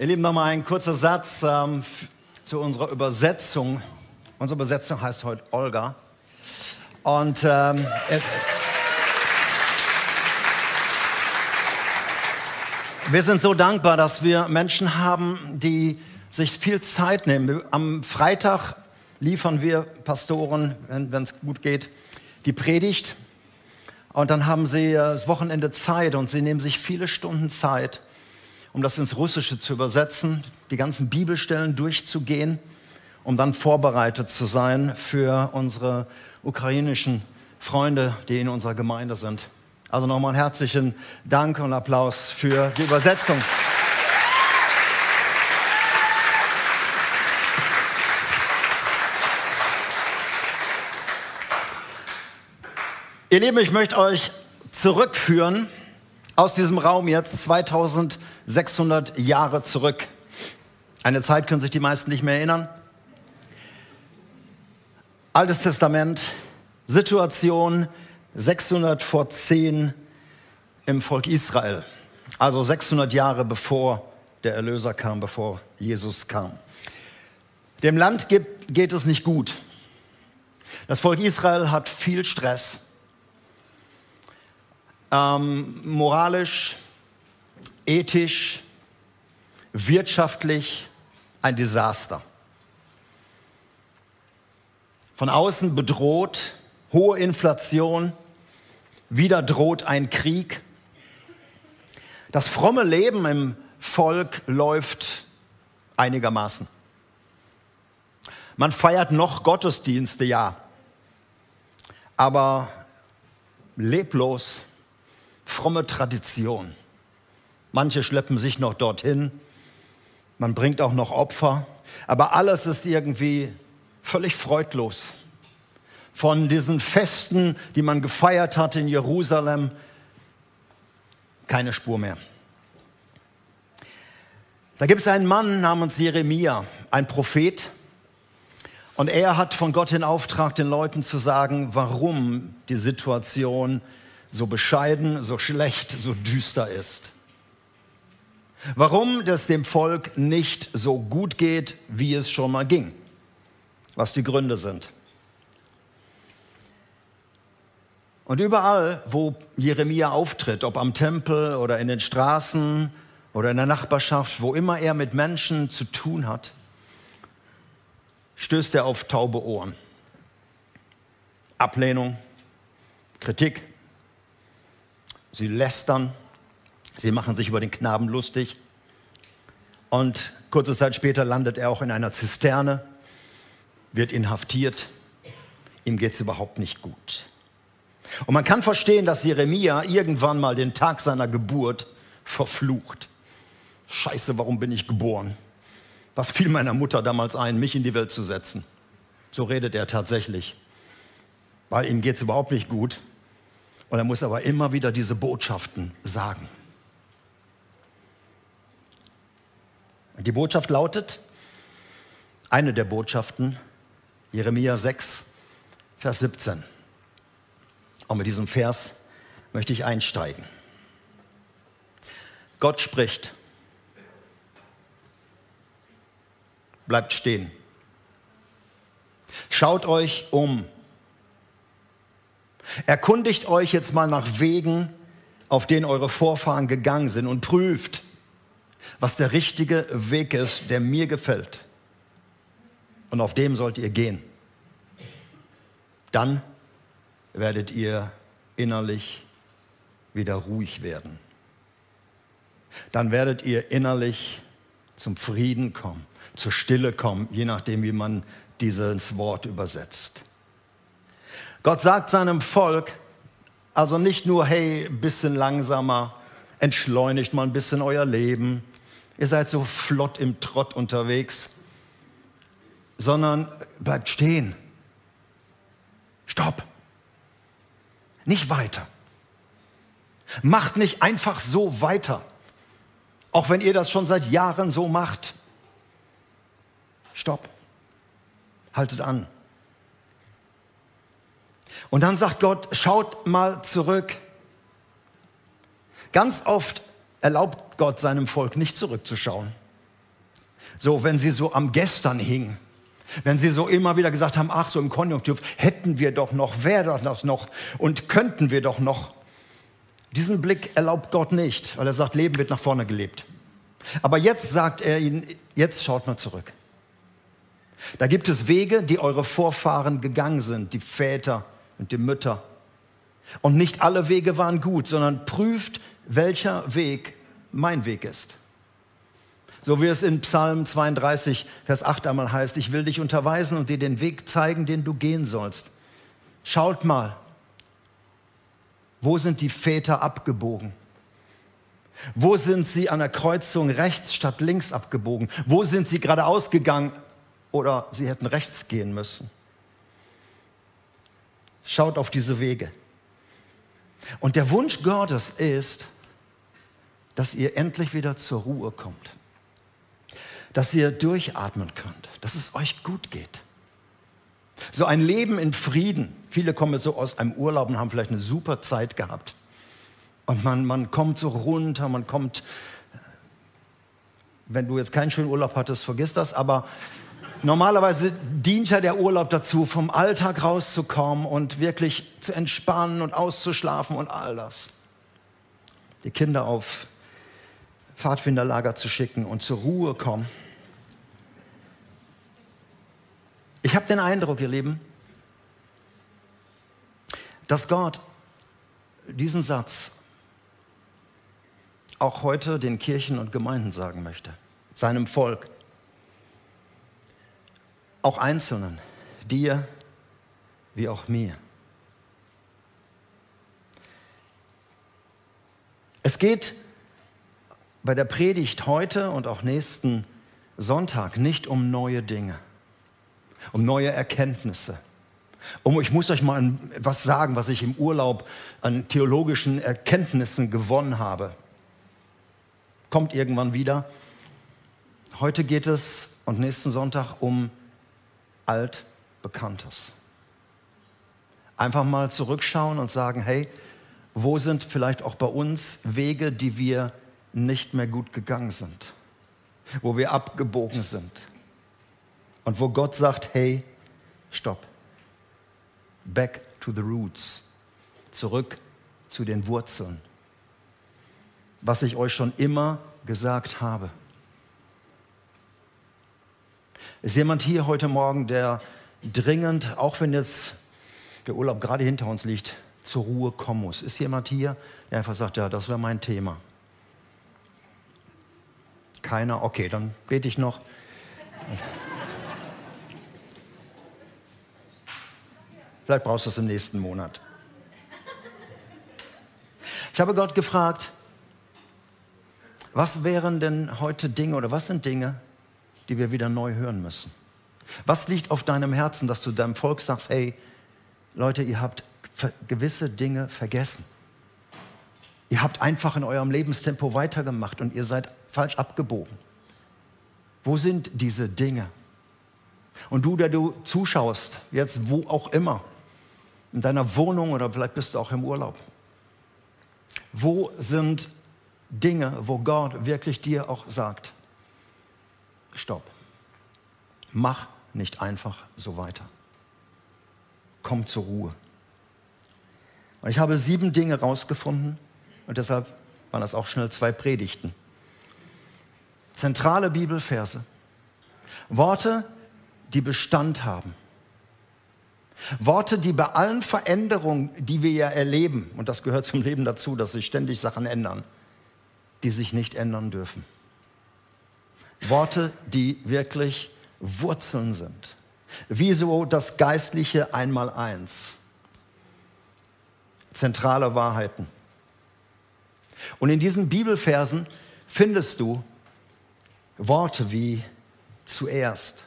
Ihr Lieben, nochmal ein kurzer Satz ähm, zu unserer Übersetzung. Unsere Übersetzung heißt heute Olga. Und ähm, es, wir sind so dankbar, dass wir Menschen haben, die sich viel Zeit nehmen. Am Freitag liefern wir Pastoren, wenn es gut geht, die Predigt. Und dann haben sie äh, das Wochenende Zeit und sie nehmen sich viele Stunden Zeit um das ins Russische zu übersetzen, die ganzen Bibelstellen durchzugehen, um dann vorbereitet zu sein für unsere ukrainischen Freunde, die in unserer Gemeinde sind. Also nochmal einen herzlichen Dank und Applaus für die Übersetzung. Ihr Lieben, ich möchte euch zurückführen aus diesem Raum jetzt 2600 Jahre zurück. Eine Zeit können sich die meisten nicht mehr erinnern. Altes Testament, Situation 600 vor 10 im Volk Israel. Also 600 Jahre bevor der Erlöser kam, bevor Jesus kam. Dem Land geht es nicht gut. Das Volk Israel hat viel Stress ähm, moralisch, ethisch, wirtschaftlich ein Desaster. Von außen bedroht, hohe Inflation, wieder droht ein Krieg. Das fromme Leben im Volk läuft einigermaßen. Man feiert noch Gottesdienste, ja, aber leblos fromme Tradition. Manche schleppen sich noch dorthin, man bringt auch noch Opfer, aber alles ist irgendwie völlig freudlos. Von diesen Festen, die man gefeiert hat in Jerusalem, keine Spur mehr. Da gibt es einen Mann namens Jeremia, ein Prophet, und er hat von Gott den Auftrag, den Leuten zu sagen, warum die Situation so bescheiden, so schlecht, so düster ist. Warum es dem Volk nicht so gut geht, wie es schon mal ging. Was die Gründe sind. Und überall, wo Jeremia auftritt, ob am Tempel oder in den Straßen oder in der Nachbarschaft, wo immer er mit Menschen zu tun hat, stößt er auf taube Ohren. Ablehnung, Kritik, Sie lästern, sie machen sich über den Knaben lustig. Und kurze Zeit später landet er auch in einer Zisterne, wird inhaftiert. Ihm geht es überhaupt nicht gut. Und man kann verstehen, dass Jeremia irgendwann mal den Tag seiner Geburt verflucht. Scheiße, warum bin ich geboren? Was fiel meiner Mutter damals ein, mich in die Welt zu setzen? So redet er tatsächlich, weil ihm geht es überhaupt nicht gut. Und er muss aber immer wieder diese Botschaften sagen. Die Botschaft lautet, eine der Botschaften, Jeremia 6, Vers 17. Und mit diesem Vers möchte ich einsteigen. Gott spricht. Bleibt stehen. Schaut euch um Erkundigt euch jetzt mal nach Wegen, auf denen eure Vorfahren gegangen sind und prüft, was der richtige Weg ist, der mir gefällt. Und auf dem sollt ihr gehen. Dann werdet ihr innerlich wieder ruhig werden. Dann werdet ihr innerlich zum Frieden kommen, zur Stille kommen, je nachdem, wie man dieses Wort übersetzt. Gott sagt seinem Volk also nicht nur, hey, bisschen langsamer, entschleunigt mal ein bisschen euer Leben, ihr seid so flott im Trott unterwegs, sondern bleibt stehen. Stopp. Nicht weiter. Macht nicht einfach so weiter, auch wenn ihr das schon seit Jahren so macht. Stopp. Haltet an. Und dann sagt Gott, schaut mal zurück. Ganz oft erlaubt Gott seinem Volk nicht zurückzuschauen. So, wenn sie so am Gestern hingen. Wenn sie so immer wieder gesagt haben, ach so im Konjunktiv, hätten wir doch noch, wäre das noch und könnten wir doch noch. Diesen Blick erlaubt Gott nicht, weil er sagt, Leben wird nach vorne gelebt. Aber jetzt sagt er ihnen, jetzt schaut mal zurück. Da gibt es Wege, die eure Vorfahren gegangen sind, die Väter und die Mütter. Und nicht alle Wege waren gut, sondern prüft, welcher Weg mein Weg ist. So wie es in Psalm 32, Vers 8 einmal heißt, ich will dich unterweisen und dir den Weg zeigen, den du gehen sollst. Schaut mal, wo sind die Väter abgebogen? Wo sind sie an der Kreuzung rechts statt links abgebogen? Wo sind sie geradeaus gegangen oder sie hätten rechts gehen müssen? Schaut auf diese Wege. Und der Wunsch Gottes ist, dass ihr endlich wieder zur Ruhe kommt. Dass ihr durchatmen könnt, dass es euch gut geht. So ein Leben in Frieden. Viele kommen so aus einem Urlaub und haben vielleicht eine super Zeit gehabt. Und man, man kommt so runter, man kommt, wenn du jetzt keinen schönen Urlaub hattest, vergiss das, aber normalerweise dient ja der Urlaub dazu, vom Alltag rauszukommen und wirklich zu entspannen und auszuschlafen und all das. Die Kinder auf Pfadfinderlager zu schicken und zur Ruhe kommen. Ich habe den Eindruck, ihr Lieben, dass Gott diesen Satz auch heute den Kirchen und Gemeinden sagen möchte, seinem Volk, auch Einzelnen, dir wie auch mir. Es geht bei der Predigt heute und auch nächsten Sonntag nicht um neue Dinge, um neue Erkenntnisse. Um, ich muss euch mal was sagen, was ich im Urlaub an theologischen Erkenntnissen gewonnen habe kommt irgendwann wieder. Heute geht es und nächsten Sonntag um Altbekanntes. Einfach mal zurückschauen und sagen, hey, wo sind vielleicht auch bei uns Wege, die wir nicht mehr gut gegangen sind, wo wir abgebogen sind und wo Gott sagt, hey, stopp, back to the roots, zurück zu den Wurzeln was ich euch schon immer gesagt habe. Ist jemand hier heute Morgen, der dringend, auch wenn jetzt der Urlaub gerade hinter uns liegt, zur Ruhe kommen muss? Ist jemand hier, der einfach sagt, ja, das wäre mein Thema? Keiner? Okay, dann bete ich noch. Vielleicht brauchst du es im nächsten Monat. Ich habe Gott gefragt, was wären denn heute Dinge oder was sind Dinge, die wir wieder neu hören müssen? Was liegt auf deinem Herzen, dass du deinem Volk sagst, hey, Leute, ihr habt gewisse Dinge vergessen. Ihr habt einfach in eurem Lebenstempo weitergemacht und ihr seid falsch abgebogen. Wo sind diese Dinge? Und du, der du zuschaust, jetzt wo auch immer, in deiner Wohnung oder vielleicht bist du auch im Urlaub. Wo sind Dinge, wo Gott wirklich dir auch sagt, stopp, mach nicht einfach so weiter. Komm zur Ruhe. Und ich habe sieben Dinge rausgefunden und deshalb waren das auch schnell zwei Predigten. Zentrale Bibelverse. Worte, die Bestand haben. Worte, die bei allen Veränderungen, die wir ja erleben, und das gehört zum Leben dazu, dass sich ständig Sachen ändern, die sich nicht ändern dürfen. Worte, die wirklich Wurzeln sind. Wieso das geistliche Einmaleins. Zentrale Wahrheiten. Und in diesen Bibelversen findest du Worte wie zuerst,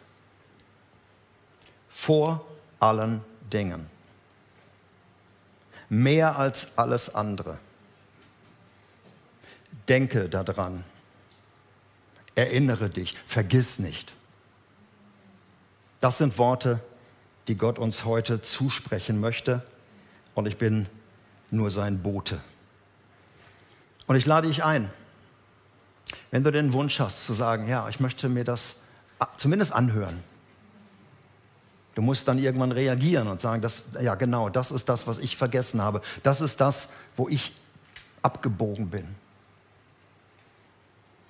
vor allen Dingen, mehr als alles andere denke daran. Erinnere dich, vergiss nicht. Das sind Worte, die Gott uns heute zusprechen möchte und ich bin nur sein Bote. Und ich lade dich ein, Wenn du den Wunsch hast zu sagen, ja, ich möchte mir das zumindest anhören. Du musst dann irgendwann reagieren und sagen, das, ja genau, das ist das, was ich vergessen habe. Das ist das, wo ich abgebogen bin.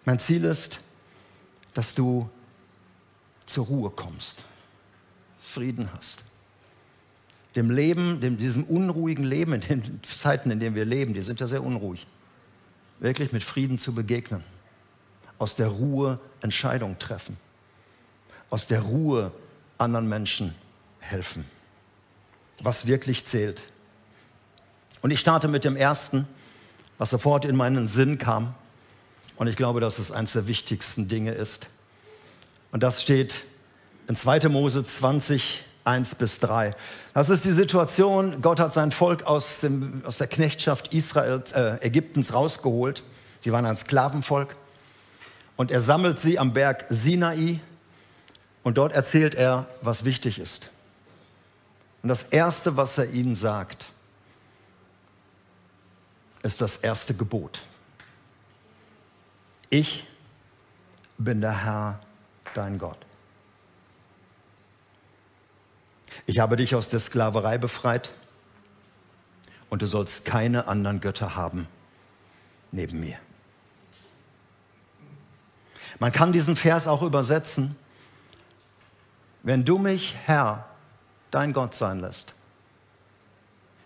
Mein Ziel ist, dass du zur Ruhe kommst, Frieden hast. Dem Leben, dem, diesem unruhigen Leben, in den Zeiten, in denen wir leben, die sind ja sehr unruhig, wirklich mit Frieden zu begegnen. Aus der Ruhe Entscheidungen treffen. Aus der Ruhe anderen Menschen helfen. Was wirklich zählt. Und ich starte mit dem ersten, was sofort in meinen Sinn kam. Und ich glaube, dass es eines der wichtigsten Dinge ist. Und das steht in 2. Mose 20, 1 bis 3. Das ist die Situation, Gott hat sein Volk aus, dem, aus der Knechtschaft Israels, äh, Ägyptens rausgeholt. Sie waren ein Sklavenvolk. Und er sammelt sie am Berg Sinai. Und dort erzählt er, was wichtig ist. Und das Erste, was er ihnen sagt, ist das erste Gebot. Ich bin der Herr, dein Gott. Ich habe dich aus der Sklaverei befreit und du sollst keine anderen Götter haben neben mir. Man kann diesen Vers auch übersetzen, wenn du mich, Herr, dein Gott sein lässt,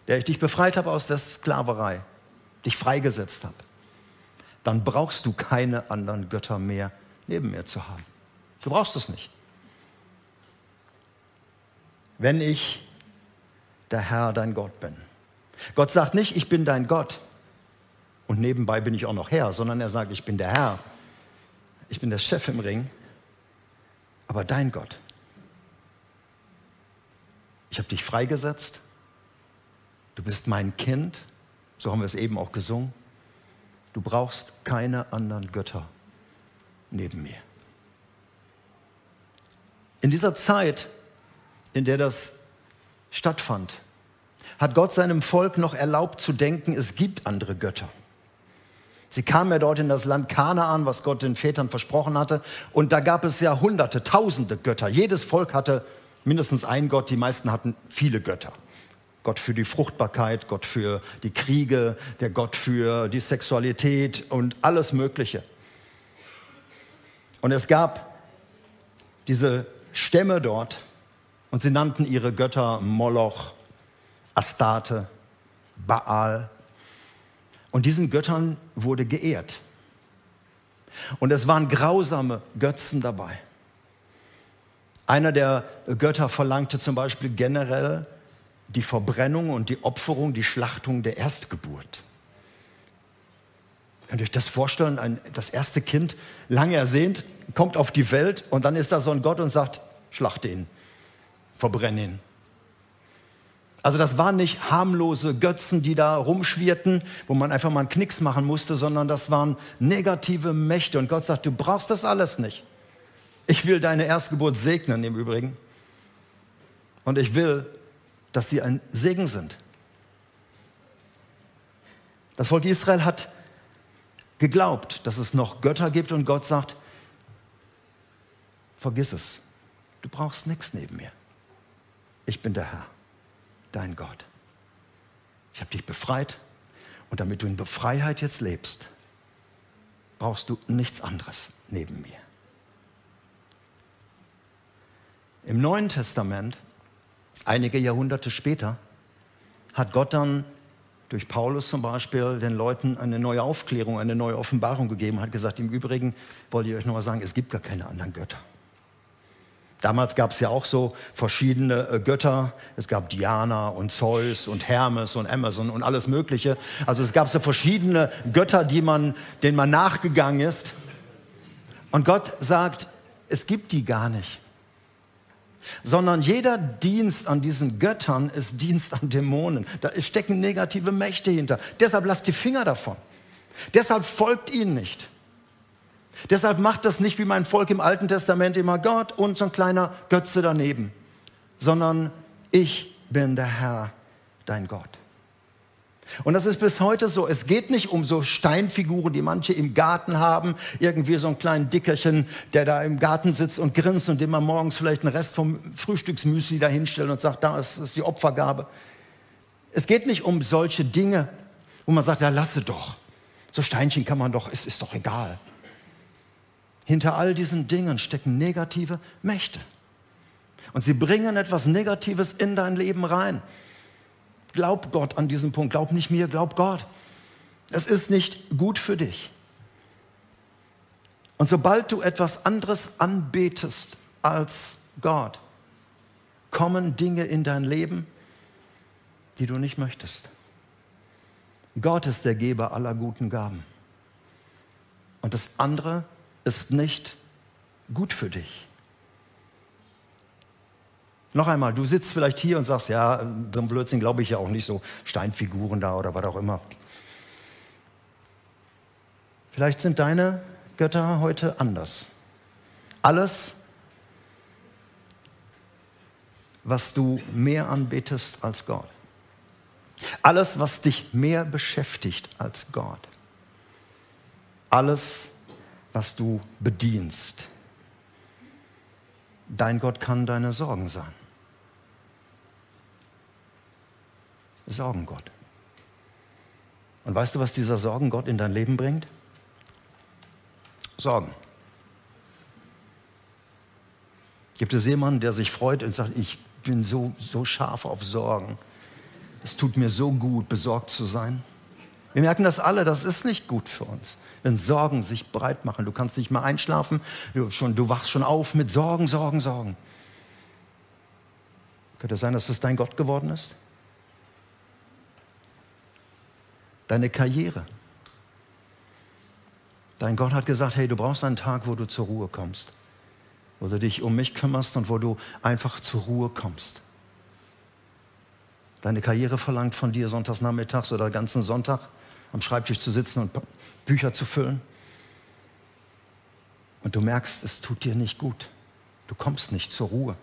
der ich dich befreit habe aus der Sklaverei, dich freigesetzt habe, dann brauchst du keine anderen Götter mehr neben mir zu haben. Du brauchst es nicht. Wenn ich der Herr, dein Gott bin. Gott sagt nicht, ich bin dein Gott und nebenbei bin ich auch noch Herr, sondern er sagt, ich bin der Herr. Ich bin der Chef im Ring, aber dein Gott. Ich habe dich freigesetzt. Du bist mein Kind. So haben wir es eben auch gesungen. Du brauchst keine anderen Götter neben mir. In dieser Zeit, in der das stattfand, hat Gott seinem Volk noch erlaubt zu denken, es gibt andere Götter. Sie kamen ja dort in das Land Kanaan, was Gott den Vätern versprochen hatte. Und da gab es ja hunderte, tausende Götter. Jedes Volk hatte mindestens einen Gott, die meisten hatten viele Götter. Gott für die Fruchtbarkeit, Gott für die Kriege, der Gott für die Sexualität und alles Mögliche. Und es gab diese Stämme dort und sie nannten ihre Götter Moloch, Astarte, Baal. Und diesen Göttern wurde geehrt. Und es waren grausame Götzen dabei. Einer der Götter verlangte zum Beispiel generell die Verbrennung und die Opferung, die Schlachtung der Erstgeburt. Könnt ihr euch das vorstellen? Ein, das erste Kind, lange ersehnt, kommt auf die Welt und dann ist da so ein Gott und sagt, schlachte ihn, verbrenne ihn. Also das waren nicht harmlose Götzen, die da rumschwirrten, wo man einfach mal einen Knicks machen musste, sondern das waren negative Mächte. Und Gott sagt, du brauchst das alles nicht. Ich will deine Erstgeburt segnen im Übrigen. Und ich will, dass sie ein Segen sind. Das Volk Israel hat geglaubt, dass es noch Götter gibt und Gott sagt, vergiss es. Du brauchst nichts neben mir. Ich bin der Herr, dein Gott. Ich habe dich befreit und damit du in Befreiheit jetzt lebst, brauchst du nichts anderes neben mir. Im Neuen Testament, einige Jahrhunderte später, hat Gott dann durch Paulus zum Beispiel den Leuten eine neue Aufklärung, eine neue Offenbarung gegeben, hat gesagt, im Übrigen wollte ich euch noch mal sagen, es gibt gar keine anderen Götter. Damals gab es ja auch so verschiedene äh, Götter. Es gab Diana und Zeus und Hermes und Amazon und alles Mögliche. Also es gab so verschiedene Götter, die man, denen man nachgegangen ist. Und Gott sagt, es gibt die gar nicht sondern jeder Dienst an diesen Göttern ist Dienst an Dämonen. Da stecken negative Mächte hinter. Deshalb lasst die Finger davon. Deshalb folgt ihnen nicht. Deshalb macht das nicht wie mein Volk im Alten Testament immer Gott und so ein kleiner Götze daneben, sondern ich bin der Herr, dein Gott. Und das ist bis heute so. Es geht nicht um so Steinfiguren, die manche im Garten haben. Irgendwie so ein kleinen Dickerchen, der da im Garten sitzt und grinst und dem man morgens vielleicht einen Rest vom Frühstücksmüsli da hinstellt und sagt, da ist, ist die Opfergabe. Es geht nicht um solche Dinge, wo man sagt, ja, lasse doch. So Steinchen kann man doch, es ist doch egal. Hinter all diesen Dingen stecken negative Mächte. Und sie bringen etwas Negatives in dein Leben rein. Glaub Gott an diesem Punkt. Glaub nicht mir, glaub Gott. Es ist nicht gut für dich. Und sobald du etwas anderes anbetest als Gott, kommen Dinge in dein Leben, die du nicht möchtest. Gott ist der Geber aller guten Gaben. Und das andere ist nicht gut für dich. Noch einmal, du sitzt vielleicht hier und sagst, ja, so ein Blödsinn glaube ich ja auch nicht, so Steinfiguren da oder was auch immer. Vielleicht sind deine Götter heute anders. Alles, was du mehr anbetest als Gott. Alles, was dich mehr beschäftigt als Gott. Alles, was du bedienst. Dein Gott kann deine Sorgen sein. Sorgengott. Und weißt du, was dieser Sorgengott in dein Leben bringt? Sorgen. Gibt es jemanden, der sich freut und sagt, ich bin so, so scharf auf Sorgen. Es tut mir so gut, besorgt zu sein. Wir merken das alle, das ist nicht gut für uns, wenn Sorgen sich breit machen. Du kannst nicht mal einschlafen, du, schon, du wachst schon auf mit Sorgen, Sorgen, Sorgen. Könnte es sein, dass es dein Gott geworden ist? deine Karriere. Dein Gott hat gesagt, hey, du brauchst einen Tag, wo du zur Ruhe kommst, wo du dich um mich kümmerst und wo du einfach zur Ruhe kommst. Deine Karriere verlangt von dir, sonntags nachmittags oder ganzen Sonntag am Schreibtisch zu sitzen und Bücher zu füllen. Und du merkst, es tut dir nicht gut. Du kommst nicht zur Ruhe.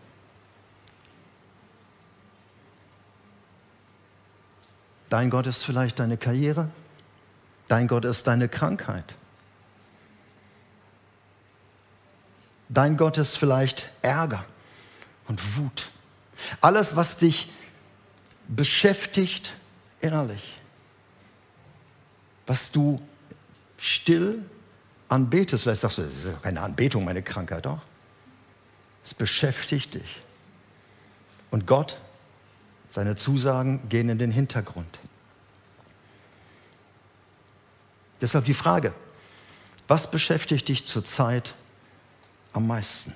Dein Gott ist vielleicht deine Karriere. Dein Gott ist deine Krankheit. Dein Gott ist vielleicht Ärger und Wut. Alles, was dich beschäftigt innerlich. Was du still anbetest. Vielleicht sagst du, das ist keine Anbetung, meine Krankheit, doch. Es beschäftigt dich. Und Gott seine Zusagen gehen in den Hintergrund. Deshalb die Frage, was beschäftigt dich zurzeit am meisten?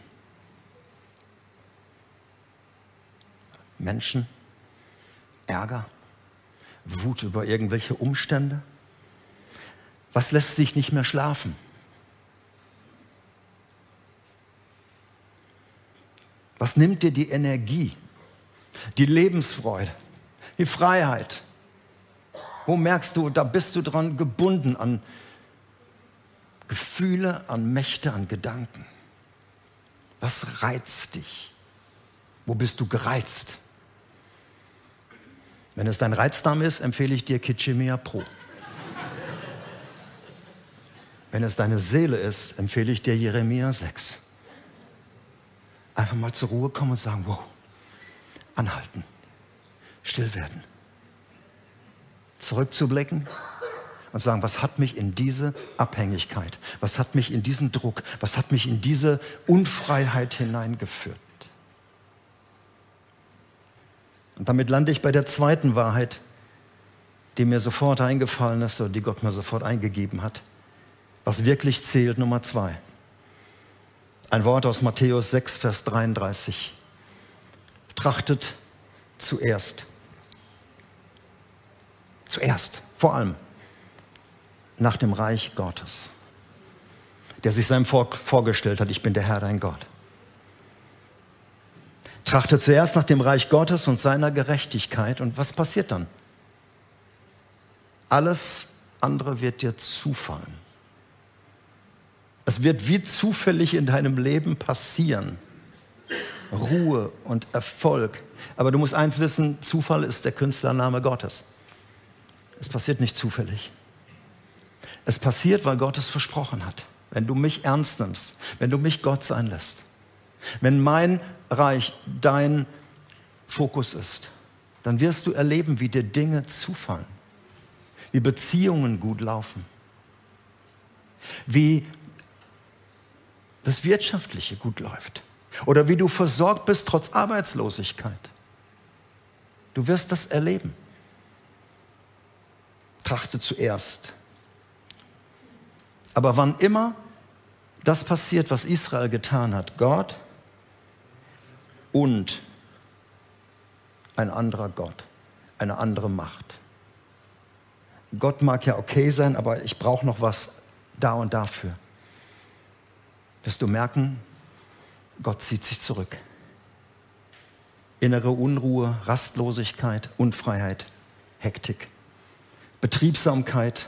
Menschen, Ärger, Wut über irgendwelche Umstände? Was lässt sich nicht mehr schlafen? Was nimmt dir die Energie? die Lebensfreude, die Freiheit. Wo merkst du, da bist du dran gebunden an Gefühle, an Mächte, an Gedanken? Was reizt dich? Wo bist du gereizt? Wenn es dein Reizname ist, empfehle ich dir Kitschemia Pro. Wenn es deine Seele ist, empfehle ich dir Jeremia 6. Einfach mal zur Ruhe kommen und sagen, wow, anhalten, still werden, zurückzublicken und sagen, was hat mich in diese Abhängigkeit, was hat mich in diesen Druck, was hat mich in diese Unfreiheit hineingeführt. Und damit lande ich bei der zweiten Wahrheit, die mir sofort eingefallen ist oder die Gott mir sofort eingegeben hat. Was wirklich zählt, Nummer zwei. Ein Wort aus Matthäus 6, Vers 33 trachtet zuerst. Zuerst, vor allem nach dem Reich Gottes, der sich seinem Volk vorgestellt hat, ich bin der Herr dein Gott. Trachte zuerst nach dem Reich Gottes und seiner Gerechtigkeit und was passiert dann? Alles andere wird dir zufallen. Es wird wie zufällig in deinem Leben passieren. Ruhe und Erfolg. Aber du musst eins wissen, Zufall ist der Künstlername Gottes. Es passiert nicht zufällig. Es passiert, weil Gott es versprochen hat. Wenn du mich ernst nimmst, wenn du mich Gott sein lässt, wenn mein Reich dein Fokus ist, dann wirst du erleben, wie dir Dinge zufallen, wie Beziehungen gut laufen, wie das Wirtschaftliche gut läuft oder wie du versorgt bist trotz Arbeitslosigkeit. Du wirst das erleben. Trachte zuerst. Aber wann immer das passiert, was Israel getan hat, Gott und ein anderer Gott, eine andere Macht. Gott mag ja okay sein, aber ich brauche noch was da und dafür. Wirst du merken, Gott zieht sich zurück. Innere Unruhe, Rastlosigkeit, Unfreiheit, Hektik, Betriebsamkeit,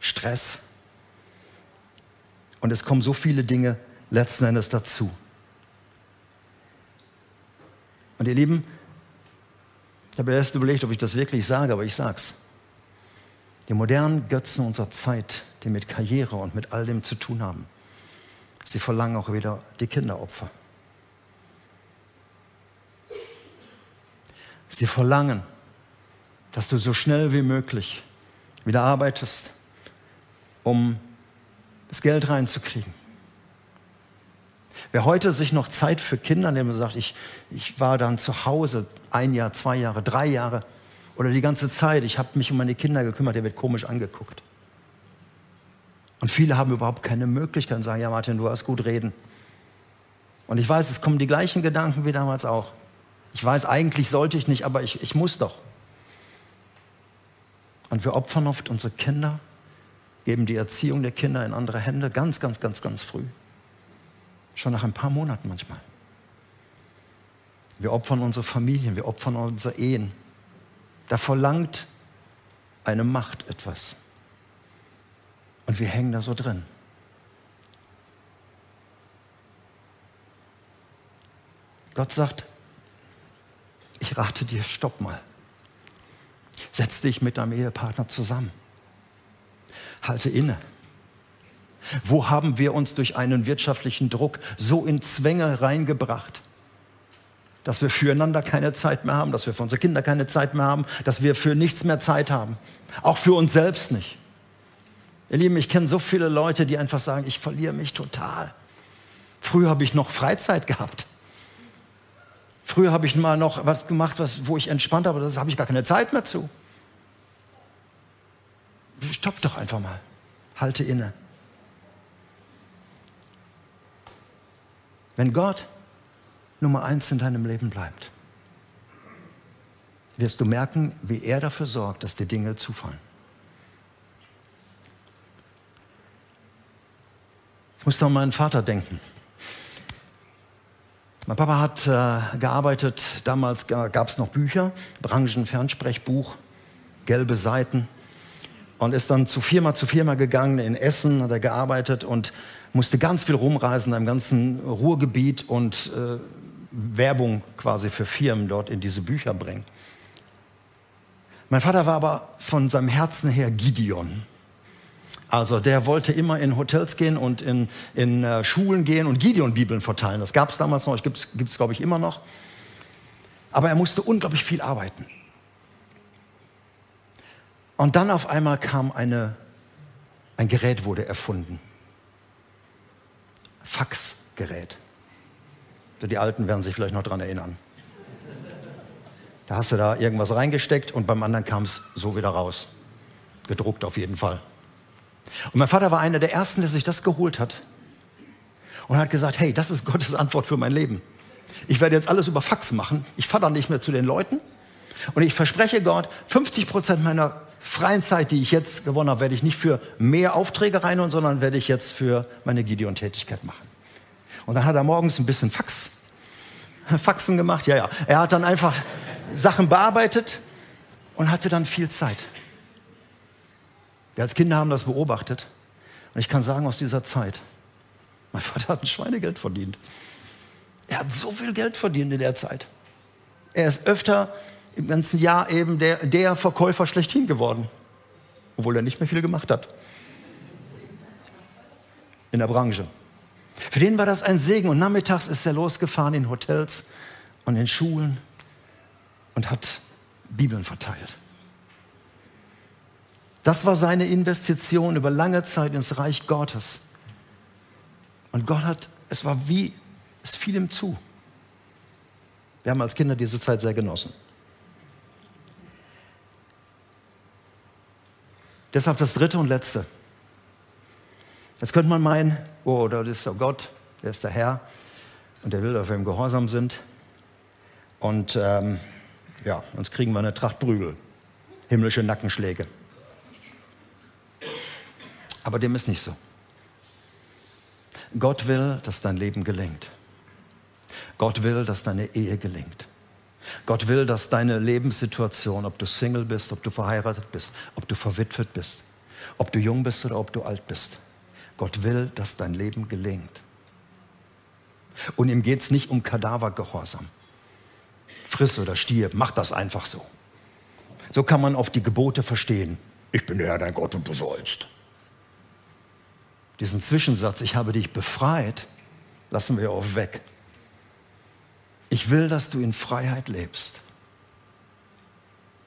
Stress. Und es kommen so viele Dinge letzten Endes dazu. Und ihr Lieben, ich habe erst überlegt, ob ich das wirklich sage, aber ich sag's. Die modernen Götzen unserer Zeit, die mit Karriere und mit all dem zu tun haben, sie verlangen auch wieder die Kinderopfer. Sie verlangen, dass du so schnell wie möglich wieder arbeitest, um das Geld reinzukriegen. Wer heute sich noch Zeit für Kinder nimmt und sagt, ich, ich war dann zu Hause ein Jahr, zwei Jahre, drei Jahre oder die ganze Zeit, ich habe mich um meine Kinder gekümmert, der wird komisch angeguckt. Und viele haben überhaupt keine Möglichkeit und sagen, ja Martin, du hast gut reden. Und ich weiß, es kommen die gleichen Gedanken wie damals auch. Ich weiß, eigentlich sollte ich nicht, aber ich, ich muss doch. Und wir opfern oft unsere Kinder, geben die Erziehung der Kinder in andere Hände, ganz, ganz, ganz, ganz früh. Schon nach ein paar Monaten manchmal. Wir opfern unsere Familien, wir opfern unsere Ehen. Da verlangt eine Macht etwas. Und wir hängen da so drin. Gott sagt, ich rate dir, stopp mal. Setz dich mit deinem Ehepartner zusammen. Halte inne. Wo haben wir uns durch einen wirtschaftlichen Druck so in Zwänge reingebracht, dass wir füreinander keine Zeit mehr haben, dass wir für unsere Kinder keine Zeit mehr haben, dass wir für nichts mehr Zeit haben, auch für uns selbst nicht. Ihr Lieben, ich kenne so viele Leute, die einfach sagen, ich verliere mich total. Früher habe ich noch Freizeit gehabt. Früher habe ich mal noch was gemacht, was, wo ich entspannt habe, das habe ich gar keine Zeit mehr zu. Stopp doch einfach mal. Halte inne. Wenn Gott Nummer eins in deinem Leben bleibt, wirst du merken, wie er dafür sorgt, dass dir Dinge zufallen. Ich muss an meinen Vater denken. Mein Papa hat äh, gearbeitet, damals gab es noch Bücher, Branchenfernsprechbuch, gelbe Seiten und ist dann zu Firma zu Firma gegangen. In Essen hat er gearbeitet und musste ganz viel rumreisen im ganzen Ruhrgebiet und äh, Werbung quasi für Firmen dort in diese Bücher bringen. Mein Vater war aber von seinem Herzen her Gideon. Also der wollte immer in Hotels gehen und in, in äh, Schulen gehen und Gideon-Bibeln verteilen. Das gab es damals noch, gibt es glaube ich immer noch. Aber er musste unglaublich viel arbeiten. Und dann auf einmal kam eine, ein Gerät wurde erfunden. Faxgerät. Die Alten werden sich vielleicht noch daran erinnern. Da hast du da irgendwas reingesteckt und beim anderen kam es so wieder raus. Gedruckt auf jeden Fall. Und mein Vater war einer der ersten, der sich das geholt hat und hat gesagt, hey, das ist Gottes Antwort für mein Leben. Ich werde jetzt alles über Fax machen. Ich fahre dann nicht mehr zu den Leuten. Und ich verspreche Gott, 50 Prozent meiner freien Zeit, die ich jetzt gewonnen habe, werde ich nicht für mehr Aufträge reinholen, sondern werde ich jetzt für meine Gideon-Tätigkeit machen. Und dann hat er morgens ein bisschen Fax, Faxen gemacht. Ja, ja. Er hat dann einfach Sachen bearbeitet und hatte dann viel Zeit. Wir als Kinder haben das beobachtet. Und ich kann sagen, aus dieser Zeit, mein Vater hat ein Schweinegeld verdient. Er hat so viel Geld verdient in der Zeit. Er ist öfter im ganzen Jahr eben der, der Verkäufer schlechthin geworden, obwohl er nicht mehr viel gemacht hat in der Branche. Für den war das ein Segen und nachmittags ist er losgefahren in Hotels und in Schulen und hat Bibeln verteilt. Das war seine Investition über lange Zeit ins Reich Gottes. Und Gott hat, es war wie, es fiel ihm zu. Wir haben als Kinder diese Zeit sehr genossen. Deshalb das dritte und letzte. Jetzt könnte man meinen, oh, das ist der Gott, der ist der Herr und der will, dass wir im Gehorsam sind. Und ähm, ja, sonst kriegen wir eine Tracht Prügel, himmlische Nackenschläge. Aber dem ist nicht so. Gott will, dass dein Leben gelingt. Gott will, dass deine Ehe gelingt. Gott will, dass deine Lebenssituation, ob du Single bist, ob du verheiratet bist, ob du verwitwet bist, ob du jung bist oder ob du alt bist, Gott will, dass dein Leben gelingt. Und ihm geht es nicht um Kadavergehorsam. Friss oder stirb, mach das einfach so. So kann man auf die Gebote verstehen. Ich bin der Herr, dein Gott, und du sollst. Diesen Zwischensatz, ich habe dich befreit, lassen wir auch weg. Ich will, dass du in Freiheit lebst.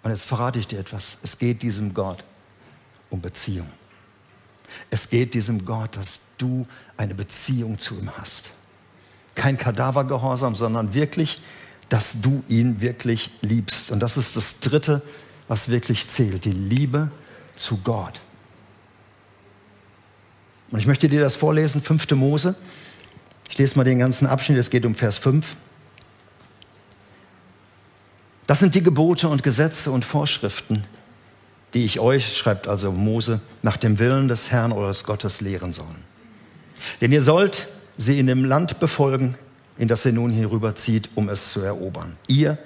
Und jetzt verrate ich dir etwas. Es geht diesem Gott um Beziehung. Es geht diesem Gott, dass du eine Beziehung zu ihm hast. Kein Kadavergehorsam, sondern wirklich, dass du ihn wirklich liebst. Und das ist das Dritte, was wirklich zählt, die Liebe zu Gott. Und ich möchte dir das vorlesen, 5. Mose. Ich lese mal den ganzen Abschnitt, es geht um Vers 5. Das sind die Gebote und Gesetze und Vorschriften, die ich euch, schreibt also Mose, nach dem Willen des Herrn eures Gottes lehren sollen. Denn ihr sollt sie in dem Land befolgen, in das ihr nun hinüberzieht, um es zu erobern. Ihr,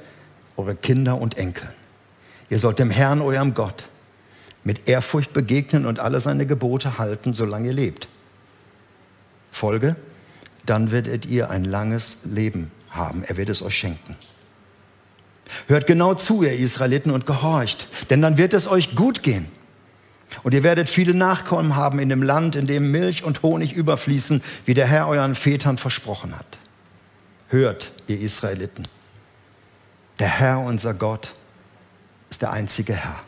eure Kinder und Enkel. Ihr sollt dem Herrn, eurem Gott, mit Ehrfurcht begegnen und alle seine Gebote halten, solange ihr lebt. Folge, dann werdet ihr ein langes Leben haben. Er wird es euch schenken. Hört genau zu, ihr Israeliten, und gehorcht, denn dann wird es euch gut gehen. Und ihr werdet viele Nachkommen haben in dem Land, in dem Milch und Honig überfließen, wie der Herr euren Vätern versprochen hat. Hört, ihr Israeliten, der Herr, unser Gott, ist der einzige Herr.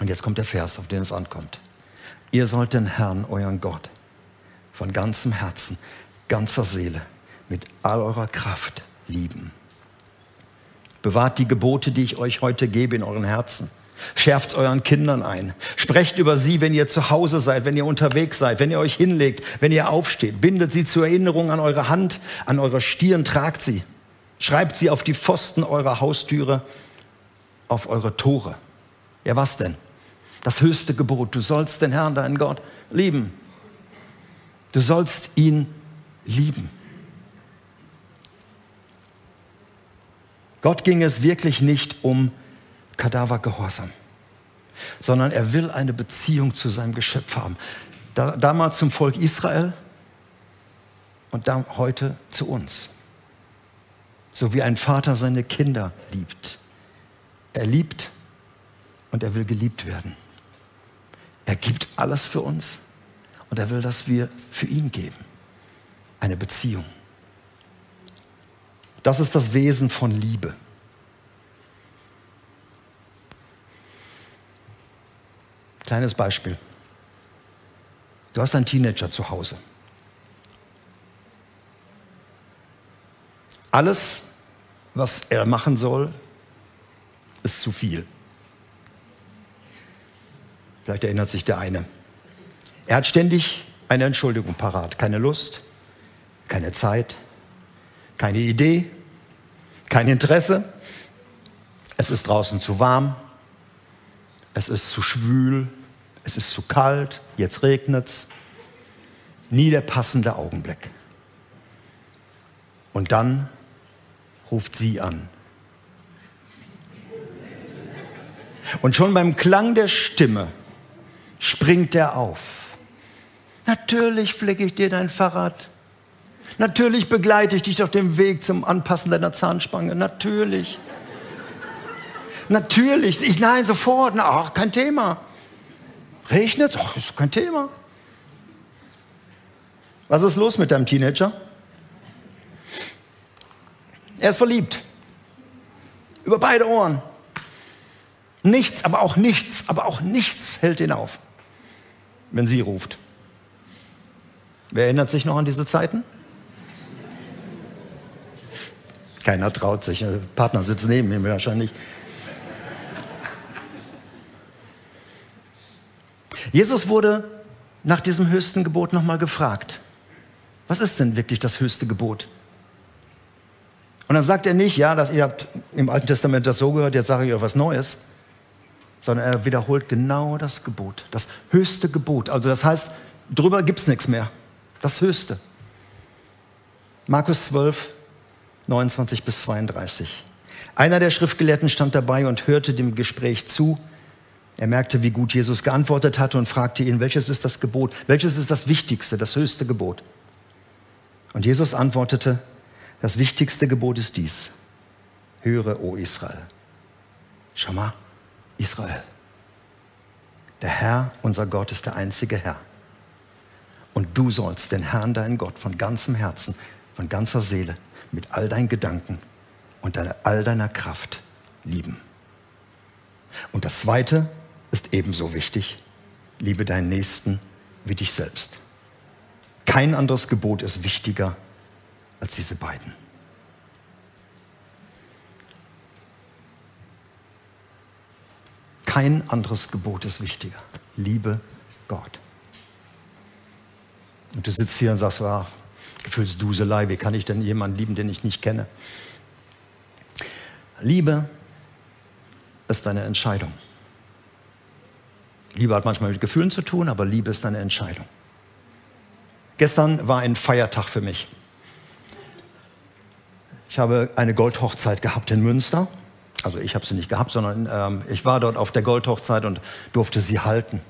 Und jetzt kommt der Vers, auf den es ankommt. Ihr sollt den Herrn, euren Gott, von ganzem Herzen, ganzer Seele, mit all eurer Kraft lieben. Bewahrt die Gebote, die ich euch heute gebe in euren Herzen. Schärft euren Kindern ein. Sprecht über sie, wenn ihr zu Hause seid, wenn ihr unterwegs seid, wenn ihr euch hinlegt, wenn ihr aufsteht. Bindet sie zur Erinnerung an eure Hand, an eure Stirn, tragt sie. Schreibt sie auf die Pfosten eurer Haustüre, auf eure Tore. Ja, was denn? Das höchste Gebot. Du sollst den Herrn, deinen Gott, lieben. Du sollst ihn lieben. Gott ging es wirklich nicht um Kadavergehorsam, sondern er will eine Beziehung zu seinem Geschöpf haben. Da, damals zum Volk Israel und dann heute zu uns. So wie ein Vater seine Kinder liebt. Er liebt und er will geliebt werden. Er gibt alles für uns und er will, dass wir für ihn geben. Eine Beziehung. Das ist das Wesen von Liebe. Kleines Beispiel. Du hast einen Teenager zu Hause. Alles, was er machen soll, ist zu viel. Vielleicht erinnert sich der eine. Er hat ständig eine Entschuldigung parat. Keine Lust, keine Zeit, keine Idee, kein Interesse. Es ist draußen zu warm. Es ist zu schwül. Es ist zu kalt. Jetzt regnet es. Nie der passende Augenblick. Und dann ruft sie an. Und schon beim Klang der Stimme springt er auf. Natürlich flicke ich dir dein Fahrrad. Natürlich begleite ich dich auf dem Weg zum Anpassen deiner Zahnspange. Natürlich. Natürlich. Ich, nein, sofort. ach, kein Thema. Regnet Ach, ist kein Thema. Was ist los mit deinem Teenager? Er ist verliebt. Über beide Ohren. Nichts, aber auch nichts, aber auch nichts hält ihn auf, wenn sie ruft. Wer erinnert sich noch an diese Zeiten? Keiner traut sich. Der Partner sitzt neben ihm wahrscheinlich. Jesus wurde nach diesem höchsten Gebot nochmal gefragt. Was ist denn wirklich das höchste Gebot? Und dann sagt er nicht, ja, dass ihr habt im Alten Testament das so gehört, jetzt sage ich euch was Neues, sondern er wiederholt genau das Gebot, das höchste Gebot. Also das heißt, drüber gibt es nichts mehr. Das höchste. Markus 12, 29 bis 32. Einer der Schriftgelehrten stand dabei und hörte dem Gespräch zu. Er merkte, wie gut Jesus geantwortet hatte und fragte ihn, welches ist das Gebot? Welches ist das wichtigste, das höchste Gebot? Und Jesus antwortete, das wichtigste Gebot ist dies. Höre, o Israel. Schau mal, Israel. Der Herr, unser Gott, ist der einzige Herr. Und du sollst den Herrn, deinen Gott, von ganzem Herzen, von ganzer Seele, mit all deinen Gedanken und all deiner Kraft lieben. Und das Zweite ist ebenso wichtig. Liebe deinen Nächsten wie dich selbst. Kein anderes Gebot ist wichtiger als diese beiden. Kein anderes Gebot ist wichtiger. Liebe Gott. Und du sitzt hier und sagst, ah, Gefühlsduselei, wie kann ich denn jemanden lieben, den ich nicht kenne? Liebe ist eine Entscheidung. Liebe hat manchmal mit Gefühlen zu tun, aber Liebe ist eine Entscheidung. Gestern war ein Feiertag für mich. Ich habe eine Goldhochzeit gehabt in Münster. Also ich habe sie nicht gehabt, sondern ähm, ich war dort auf der Goldhochzeit und durfte sie halten.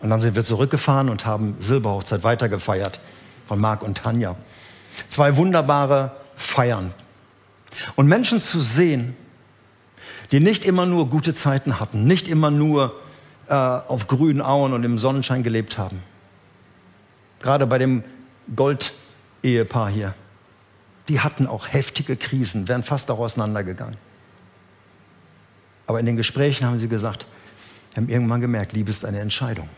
Und dann sind wir zurückgefahren und haben Silberhochzeit weitergefeiert von Marc und Tanja. Zwei wunderbare Feiern. Und Menschen zu sehen, die nicht immer nur gute Zeiten hatten, nicht immer nur äh, auf grünen Auen und im Sonnenschein gelebt haben. Gerade bei dem Gold-Ehepaar hier. Die hatten auch heftige Krisen, wären fast auch auseinandergegangen. Aber in den Gesprächen haben sie gesagt, haben irgendwann gemerkt, Liebe ist eine Entscheidung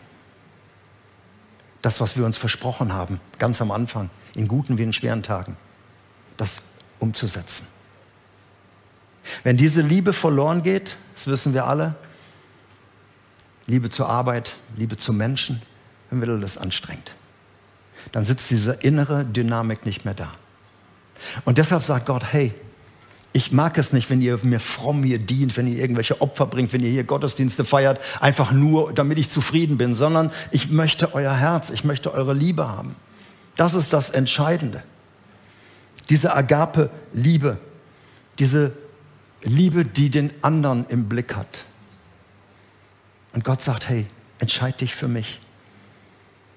das, was wir uns versprochen haben, ganz am Anfang, in guten wie in schweren Tagen, das umzusetzen. Wenn diese Liebe verloren geht, das wissen wir alle, Liebe zur Arbeit, Liebe zu Menschen, dann wird alles anstrengend. Dann sitzt diese innere Dynamik nicht mehr da. Und deshalb sagt Gott, hey, ich mag es nicht, wenn ihr mir fromm hier dient, wenn ihr irgendwelche Opfer bringt, wenn ihr hier Gottesdienste feiert, einfach nur, damit ich zufrieden bin, sondern ich möchte euer Herz, ich möchte eure Liebe haben. Das ist das Entscheidende. Diese Agape-Liebe, diese Liebe, die den anderen im Blick hat. Und Gott sagt, hey, entscheid dich für mich.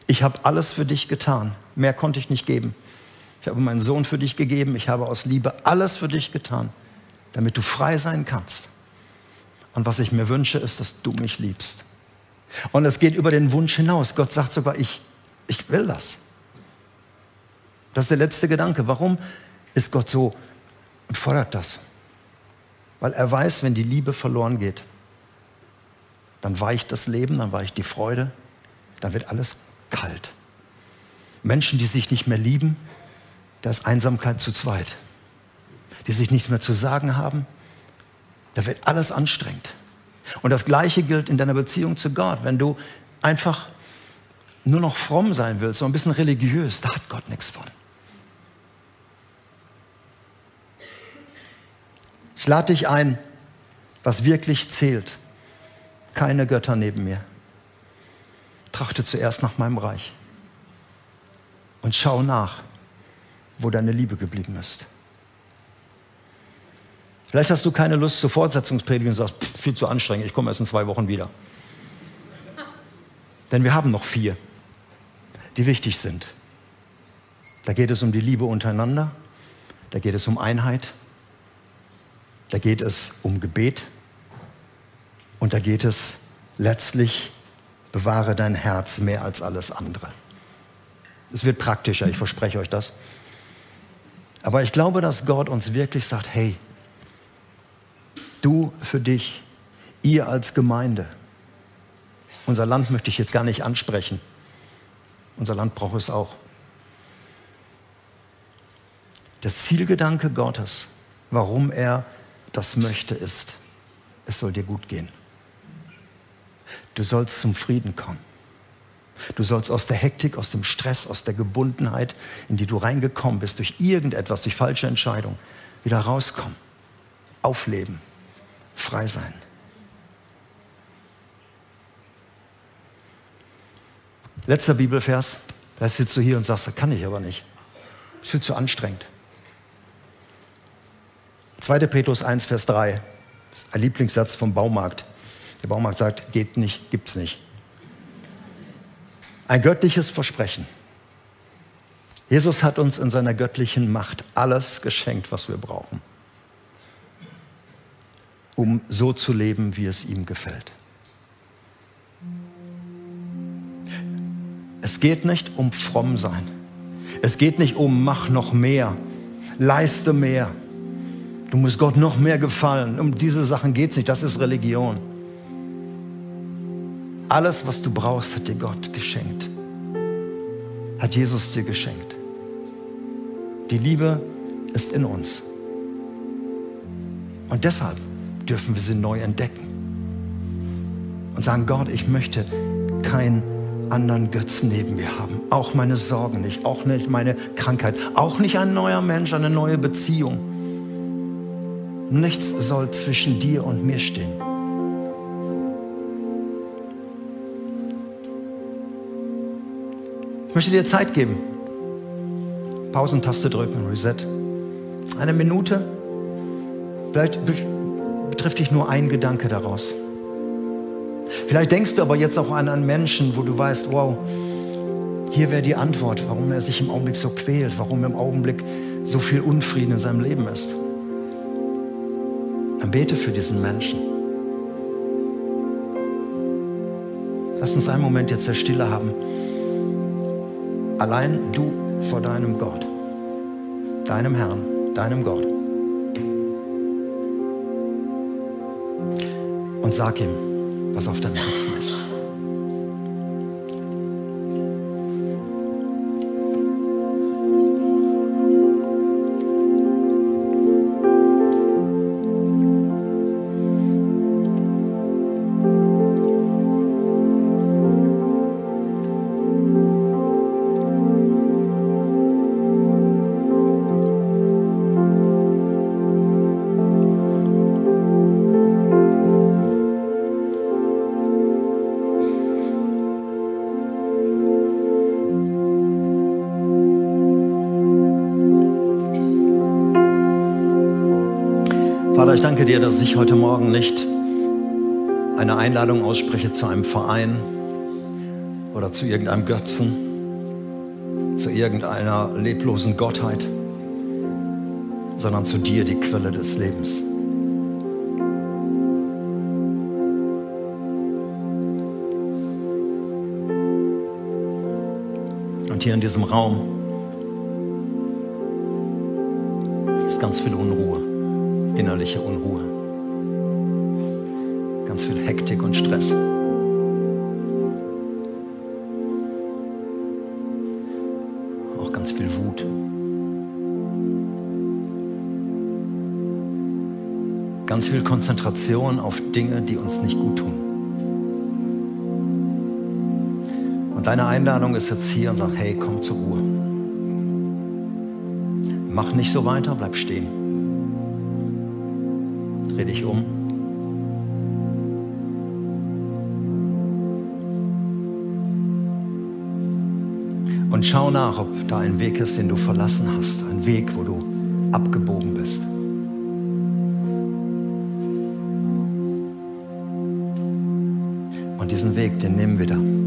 Ich habe alles für dich getan. Mehr konnte ich nicht geben. Ich habe meinen Sohn für dich gegeben. Ich habe aus Liebe alles für dich getan, damit du frei sein kannst. Und was ich mir wünsche, ist, dass du mich liebst. Und es geht über den Wunsch hinaus. Gott sagt sogar, ich, ich will das. Das ist der letzte Gedanke. Warum ist Gott so und fordert das? Weil er weiß, wenn die Liebe verloren geht, dann weicht das Leben, dann weicht die Freude, dann wird alles kalt. Menschen, die sich nicht mehr lieben, da ist Einsamkeit zu zweit. Die sich nichts mehr zu sagen haben, da wird alles anstrengend. Und das Gleiche gilt in deiner Beziehung zu Gott. Wenn du einfach nur noch fromm sein willst, so ein bisschen religiös, da hat Gott nichts von. Ich lade dich ein, was wirklich zählt. Keine Götter neben mir. Trachte zuerst nach meinem Reich und schau nach, wo deine Liebe geblieben ist. Vielleicht hast du keine Lust zur Fortsetzungspredigt und sagst, pff, viel zu anstrengend, ich komme erst in zwei Wochen wieder. Denn wir haben noch vier, die wichtig sind. Da geht es um die Liebe untereinander, da geht es um Einheit, da geht es um Gebet, Und da geht es letztlich, bewahre dein Herz mehr als alles andere. Es wird praktischer, ich verspreche euch das. Aber ich glaube, dass Gott uns wirklich sagt, hey, du für dich, ihr als Gemeinde, unser Land möchte ich jetzt gar nicht ansprechen. Unser Land braucht es auch. Der Zielgedanke Gottes, warum er das möchte, ist, es soll dir gut gehen. Du sollst zum Frieden kommen. Du sollst aus der Hektik, aus dem Stress, aus der Gebundenheit, in die du reingekommen bist, durch irgendetwas, durch falsche Entscheidung, wieder rauskommen, aufleben, frei sein. Letzter Bibelvers, da sitzt du hier und sagst, das kann ich aber nicht. Das ist viel zu anstrengend. 2. Petrus 1, Vers 3, das ist ein Lieblingssatz vom Baumarkt. Der Baumarkt sagt, geht nicht, gibt's nicht. Ein göttliches Versprechen. Jesus hat uns in seiner göttlichen Macht alles geschenkt, was wir brauchen, um so zu leben, wie es ihm gefällt. Es geht nicht um fromm sein. Es geht nicht um mach noch mehr, leiste mehr. Du musst Gott noch mehr gefallen. Um diese Sachen geht es nicht. Das ist Religion. Alles, was du brauchst, hat dir Gott geschenkt. Hat Jesus dir geschenkt. Die Liebe ist in uns. Und deshalb dürfen wir sie neu entdecken. Und sagen, Gott, ich möchte kein anderen Götzen neben mir haben. Auch meine Sorgen nicht, auch nicht meine Krankheit, auch nicht ein neuer Mensch, eine neue Beziehung. Nichts soll zwischen dir und mir stehen. Ich möchte dir Zeit geben. Pausentaste drücken, Reset. Eine Minute. Vielleicht betrifft dich nur ein Gedanke daraus. Vielleicht denkst du aber jetzt auch an einen Menschen, wo du weißt, wow, hier wäre die Antwort, warum er sich im Augenblick so quält, warum im Augenblick so viel Unfrieden in seinem Leben ist. Dann bete für diesen Menschen. Lass uns einen Moment jetzt der Stille haben. Allein du vor deinem Gott, deinem Herrn, deinem Gott. Und sag ihm, was auf deinem Herzen ist. Danke dir, dass ich heute Morgen nicht eine Einladung ausspreche zu einem Verein oder zu irgendeinem Götzen, zu irgendeiner leblosen Gottheit, sondern zu dir, die Quelle des Lebens. Und hier in diesem Raum ist ganz viel Unruhe innerliche Unruhe, ganz viel Hektik und Stress. Auch ganz viel Wut. Ganz viel Konzentration auf Dinge, die uns nicht gut tun. Und deine Einladung ist jetzt hier und sag, hey, komm zur Ruhe. Mach nicht so weiter, bleib stehen. Dreh dich um. Und schau nach, ob da ein Weg ist, den du verlassen hast. Ein Weg, wo du abgebogen bist. Und diesen Weg, den nehmen wir da.